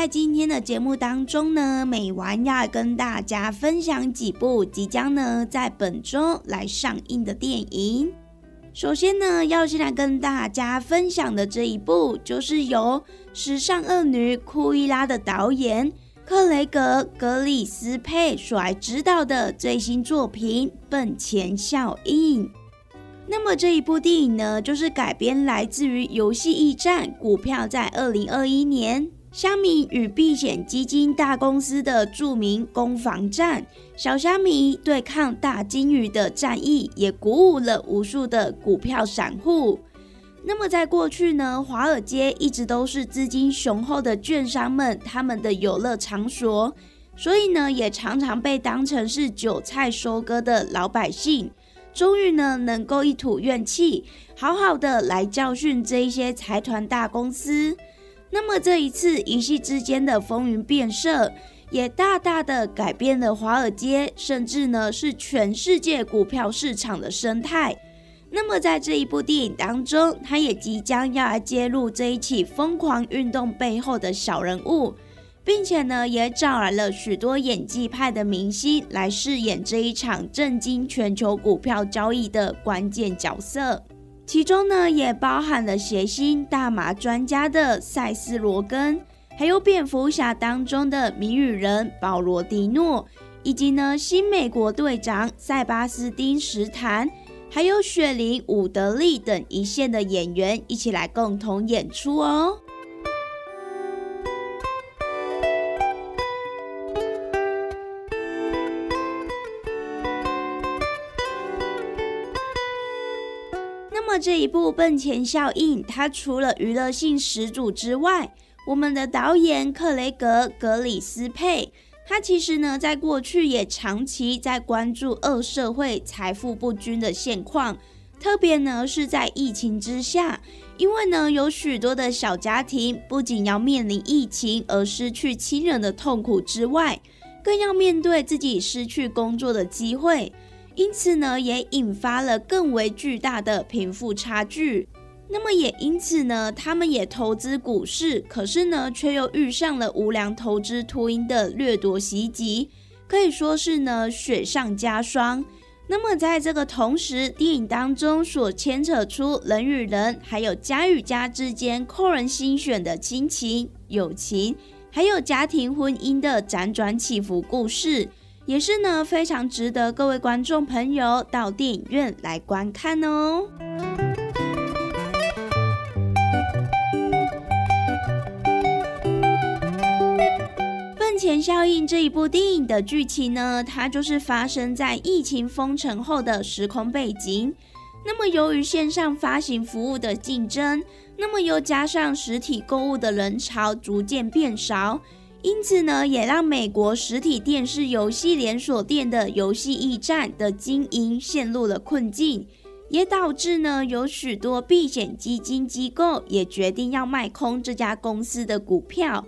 在今天的节目当中呢，美完要跟大家分享几部即将呢在本周来上映的电影。首先呢，要先来跟大家分享的这一部，就是由《时尚恶女》库伊拉的导演克雷格·格里斯佩所来指导的最新作品《笨钱效应》。那么这一部电影呢，就是改编来自于游戏驿站股票在二零二一年。虾米与避险基金大公司的著名攻防战，小虾米对抗大金鱼的战役，也鼓舞了无数的股票散户。那么在过去呢，华尔街一直都是资金雄厚的券商们他们的游乐场所，所以呢，也常常被当成是韭菜收割的老百姓，终于呢，能够一吐怨气，好好的来教训这一些财团大公司。那么这一次一夕之间的风云变色，也大大的改变了华尔街，甚至呢是全世界股票市场的生态。那么在这一部电影当中，他也即将要来揭露这一起疯狂运动背后的小人物，并且呢也找来了许多演技派的明星来饰演这一场震惊全球股票交易的关键角色。其中呢，也包含了谐星大麻专家的塞斯·罗根，还有蝙蝠侠当中的谜语人保罗·迪诺，以及呢新美国队长塞巴斯丁·史坦，还有雪梨·伍德利等一线的演员一起来共同演出哦。这一部《奔钱效应》，它除了娱乐性十足之外，我们的导演克雷格·格里斯佩，他其实呢在过去也长期在关注二社会财富不均的现况，特别呢是在疫情之下，因为呢有许多的小家庭不仅要面临疫情而失去亲人的痛苦之外，更要面对自己失去工作的机会。因此呢，也引发了更为巨大的贫富差距。那么也因此呢，他们也投资股市，可是呢，却又遇上了无良投资秃鹰的掠夺袭击，可以说是呢雪上加霜。那么在这个同时，电影当中所牵扯出人与人，还有家与家之间扣人心弦的亲情、友情，还有家庭婚姻的辗转起伏故事。也是呢，非常值得各位观众朋友到电影院来观看哦。《笨前效应》这一部电影的剧情呢，它就是发生在疫情封城后的时空背景。那么，由于线上发行服务的竞争，那么又加上实体购物的人潮逐渐变少，因此呢，也让美国实体电视游戏连锁店的游戏驿站的经营陷入了困境。也导致呢，有许多避险基金机构也决定要卖空这家公司的股票。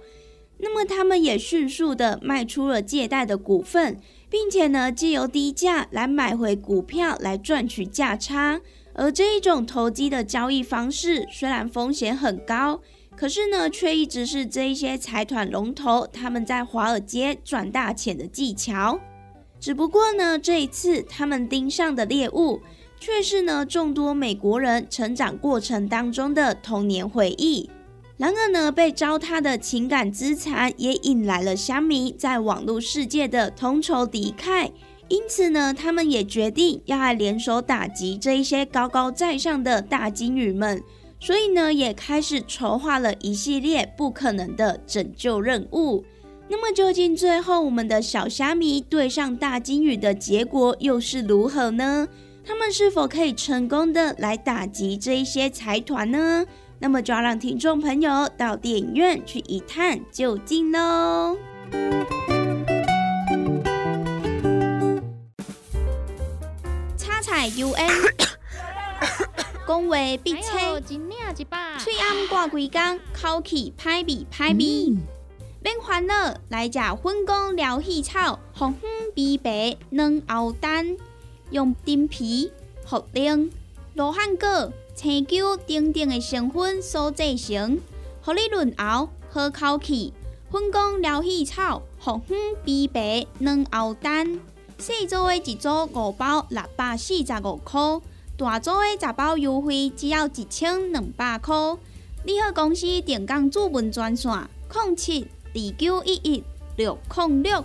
那么，他们也迅速的卖出了借贷的股份，并且呢，借由低价来买回股票来赚取价差。而这一种投机的交易方式，虽然风险很高，可是呢，却一直是这一些财团龙头他们在华尔街赚大钱的技巧。只不过呢，这一次他们盯上的猎物。却是呢，众多美国人成长过程当中的童年回忆。然而呢，被糟蹋的情感资产也引来了乡民在网络世界的同仇敌忾。因此呢，他们也决定要来联手打击这一些高高在上的大金鱼们。所以呢，也开始筹划了一系列不可能的拯救任务。那么，究竟最后我们的小虾米对上大金鱼的结果又是如何呢？他们是否可以成功的来打击这一些财团呢？那么就要让听众朋友到电影院去一探究竟喽。叉彩 UN，讲话必切，嘴暗挂几工，口气歹味歹味。免烦恼，来食粉公疗气草，红粉碧白软喉丹。用丁皮、茯苓、罗汉果、青椒等等的成分所制成，合你润喉、好口气。粉工疗气草、红粉碧白软喉丹，四组的一组五包六百四十五块，大组的十包优惠只要一千两百块。你好，公司电工主文专线：零七二九一一六零六。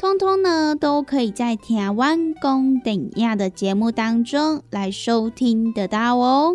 通通呢，都可以在《台湾公等亚》的节目当中来收听得到哦。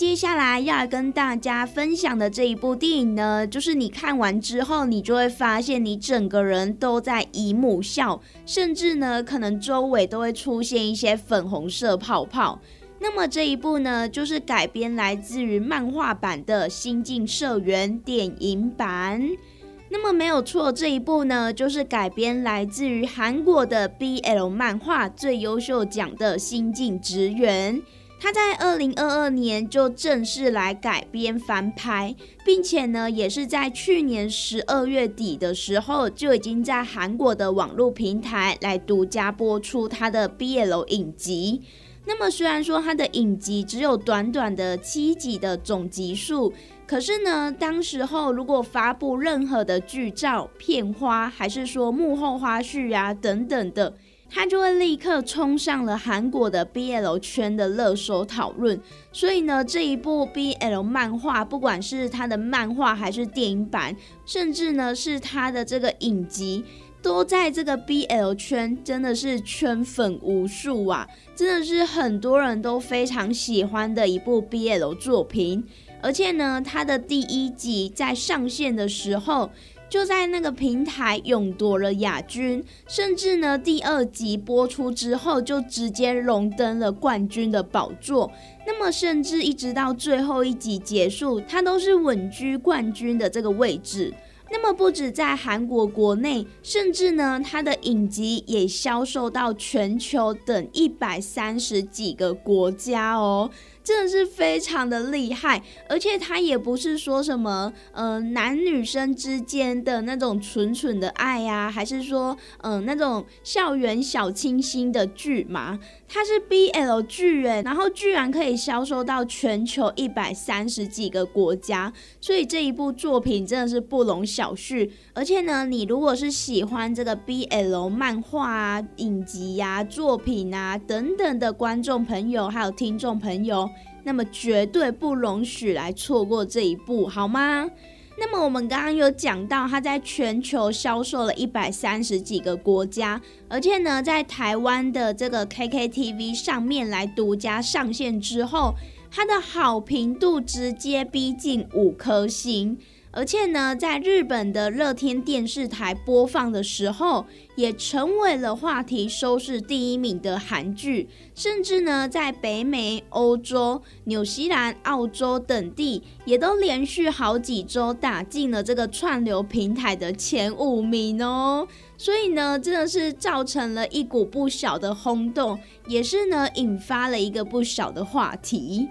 接下来要跟大家分享的这一部电影呢，就是你看完之后，你就会发现你整个人都在姨母笑，甚至呢，可能周围都会出现一些粉红色泡泡。那么这一部呢，就是改编来自于漫画版的《新进社员》电影版。那么没有错，这一部呢，就是改编来自于韩国的 BL 漫画最优秀奖的《新进职员》。他在二零二二年就正式来改编翻拍，并且呢，也是在去年十二月底的时候就已经在韩国的网络平台来独家播出他的 BL 影集。那么虽然说他的影集只有短短的七集的总集数，可是呢，当时候如果发布任何的剧照、片花，还是说幕后花絮啊等等的。他就会立刻冲上了韩国的 BL 圈的热搜讨论，所以呢，这一部 BL 漫画，不管是他的漫画还是电影版，甚至呢是他的这个影集，都在这个 BL 圈真的是圈粉无数啊！真的是很多人都非常喜欢的一部 BL 作品，而且呢，它的第一集在上线的时候。就在那个平台勇夺了亚军，甚至呢第二集播出之后就直接荣登了冠军的宝座。那么甚至一直到最后一集结束，他都是稳居冠军的这个位置。那么不止在韩国国内，甚至呢他的影集也销售到全球等一百三十几个国家哦。真的是非常的厉害，而且他也不是说什么呃男女生之间的那种纯纯的爱呀，还是说嗯那种校园小清新的剧嘛？它是 BL 剧哎，然后居然可以销售到全球一百三十几个国家，所以这一部作品真的是不容小觑。而且呢，你如果是喜欢这个 BL 漫画啊、影集呀、作品啊等等的观众朋友，还有听众朋友。那么绝对不容许来错过这一步，好吗？那么我们刚刚有讲到，它在全球销售了一百三十几个国家，而且呢，在台湾的这个 KKTV 上面来独家上线之后，它的好评度直接逼近五颗星。而且呢，在日本的乐天电视台播放的时候，也成为了话题收视第一名的韩剧，甚至呢，在北美、欧洲、纽西兰、澳洲等地，也都连续好几周打进了这个串流平台的前五名哦。所以呢，真的是造成了一股不小的轰动，也是呢，引发了一个不小的话题。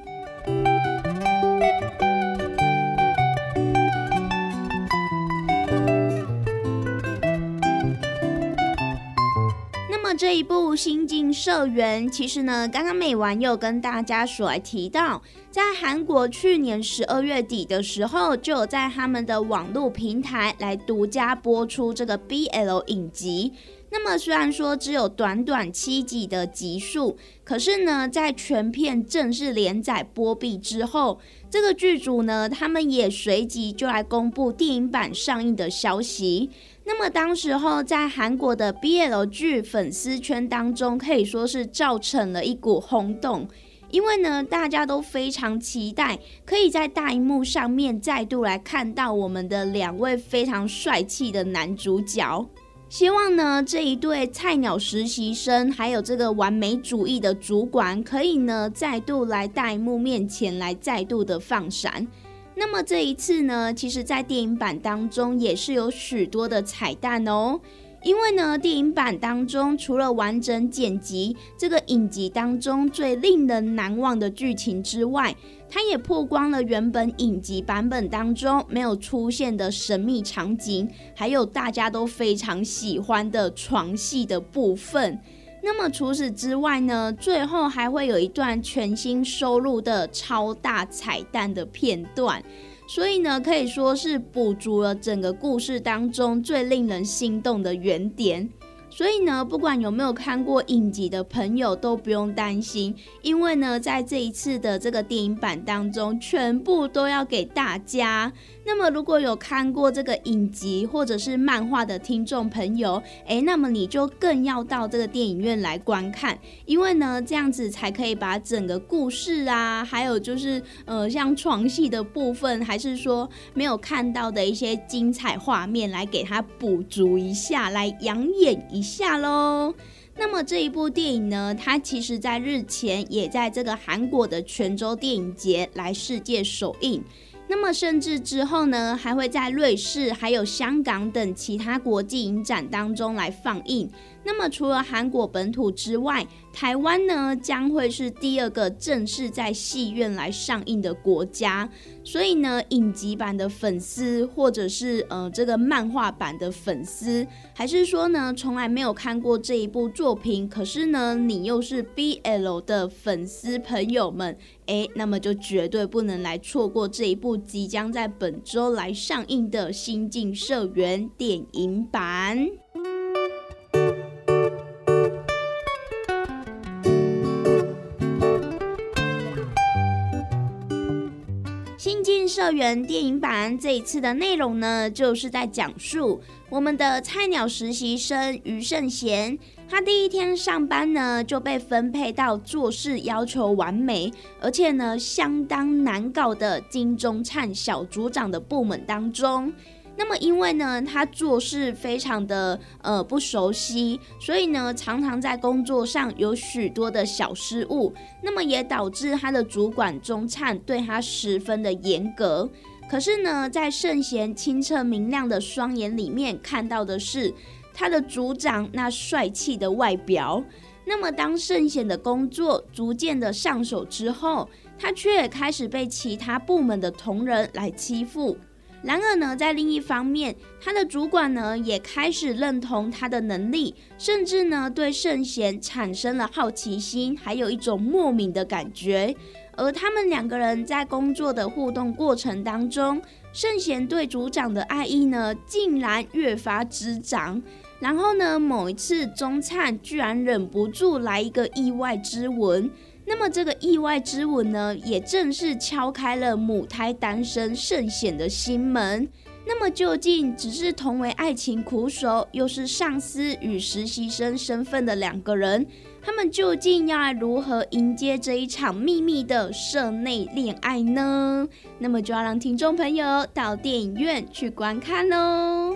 这一部《新进社员》，其实呢，刚刚美完又跟大家所来提到，在韩国去年十二月底的时候，就有在他们的网络平台来独家播出这个 BL 影集。那么虽然说只有短短七集的集数，可是呢，在全片正式连载播毕之后，这个剧组呢，他们也随即就来公布电影版上映的消息。那么当时候在韩国的 BL 剧粉丝圈当中，可以说是造成了一股轰动，因为呢，大家都非常期待可以在大荧幕上面再度来看到我们的两位非常帅气的男主角，希望呢这一对菜鸟实习生，还有这个完美主义的主管，可以呢再度来大荧幕面前来再度的放闪。那么这一次呢，其实，在电影版当中也是有许多的彩蛋哦。因为呢，电影版当中除了完整剪辑这个影集当中最令人难忘的剧情之外，它也曝光了原本影集版本当中没有出现的神秘场景，还有大家都非常喜欢的床戏的部分。那么除此之外呢，最后还会有一段全新收录的超大彩蛋的片段，所以呢，可以说是补足了整个故事当中最令人心动的原点。所以呢，不管有没有看过影集的朋友都不用担心，因为呢，在这一次的这个电影版当中，全部都要给大家。那么，如果有看过这个影集或者是漫画的听众朋友，诶，那么你就更要到这个电影院来观看，因为呢，这样子才可以把整个故事啊，还有就是呃，像床戏的部分，还是说没有看到的一些精彩画面，来给它补足一下，来养眼一下下喽。那么这一部电影呢，它其实在日前也在这个韩国的泉州电影节来世界首映。那么，甚至之后呢，还会在瑞士、还有香港等其他国际影展当中来放映。那么除了韩国本土之外，台湾呢将会是第二个正式在戏院来上映的国家。所以呢，影集版的粉丝，或者是呃这个漫画版的粉丝，还是说呢从来没有看过这一部作品，可是呢你又是 BL 的粉丝朋友们，诶，那么就绝对不能来错过这一部即将在本周来上映的《新进社员》电影版。社员电影版这一次的内容呢，就是在讲述我们的菜鸟实习生于圣贤，他第一天上班呢就被分配到做事要求完美，而且呢相当难搞的金钟灿小组长的部门当中。那么，因为呢，他做事非常的呃不熟悉，所以呢，常常在工作上有许多的小失误。那么也导致他的主管钟灿对他十分的严格。可是呢，在圣贤清澈明亮的双眼里面，看到的是他的组长那帅气的外表。那么，当圣贤的工作逐渐的上手之后，他却开始被其他部门的同仁来欺负。然而呢，在另一方面，他的主管呢也开始认同他的能力，甚至呢对圣贤产生了好奇心，还有一种莫名的感觉。而他们两个人在工作的互动过程当中，圣贤对组长的爱意呢竟然越发滋长。然后呢，某一次中灿居然忍不住来一个意外之吻。那么这个意外之吻呢，也正是敲开了母胎单身圣显的心门。那么究竟只是同为爱情苦手，又是上司与实习生身份的两个人，他们究竟要来如何迎接这一场秘密的社内恋爱呢？那么就要让听众朋友到电影院去观看喽。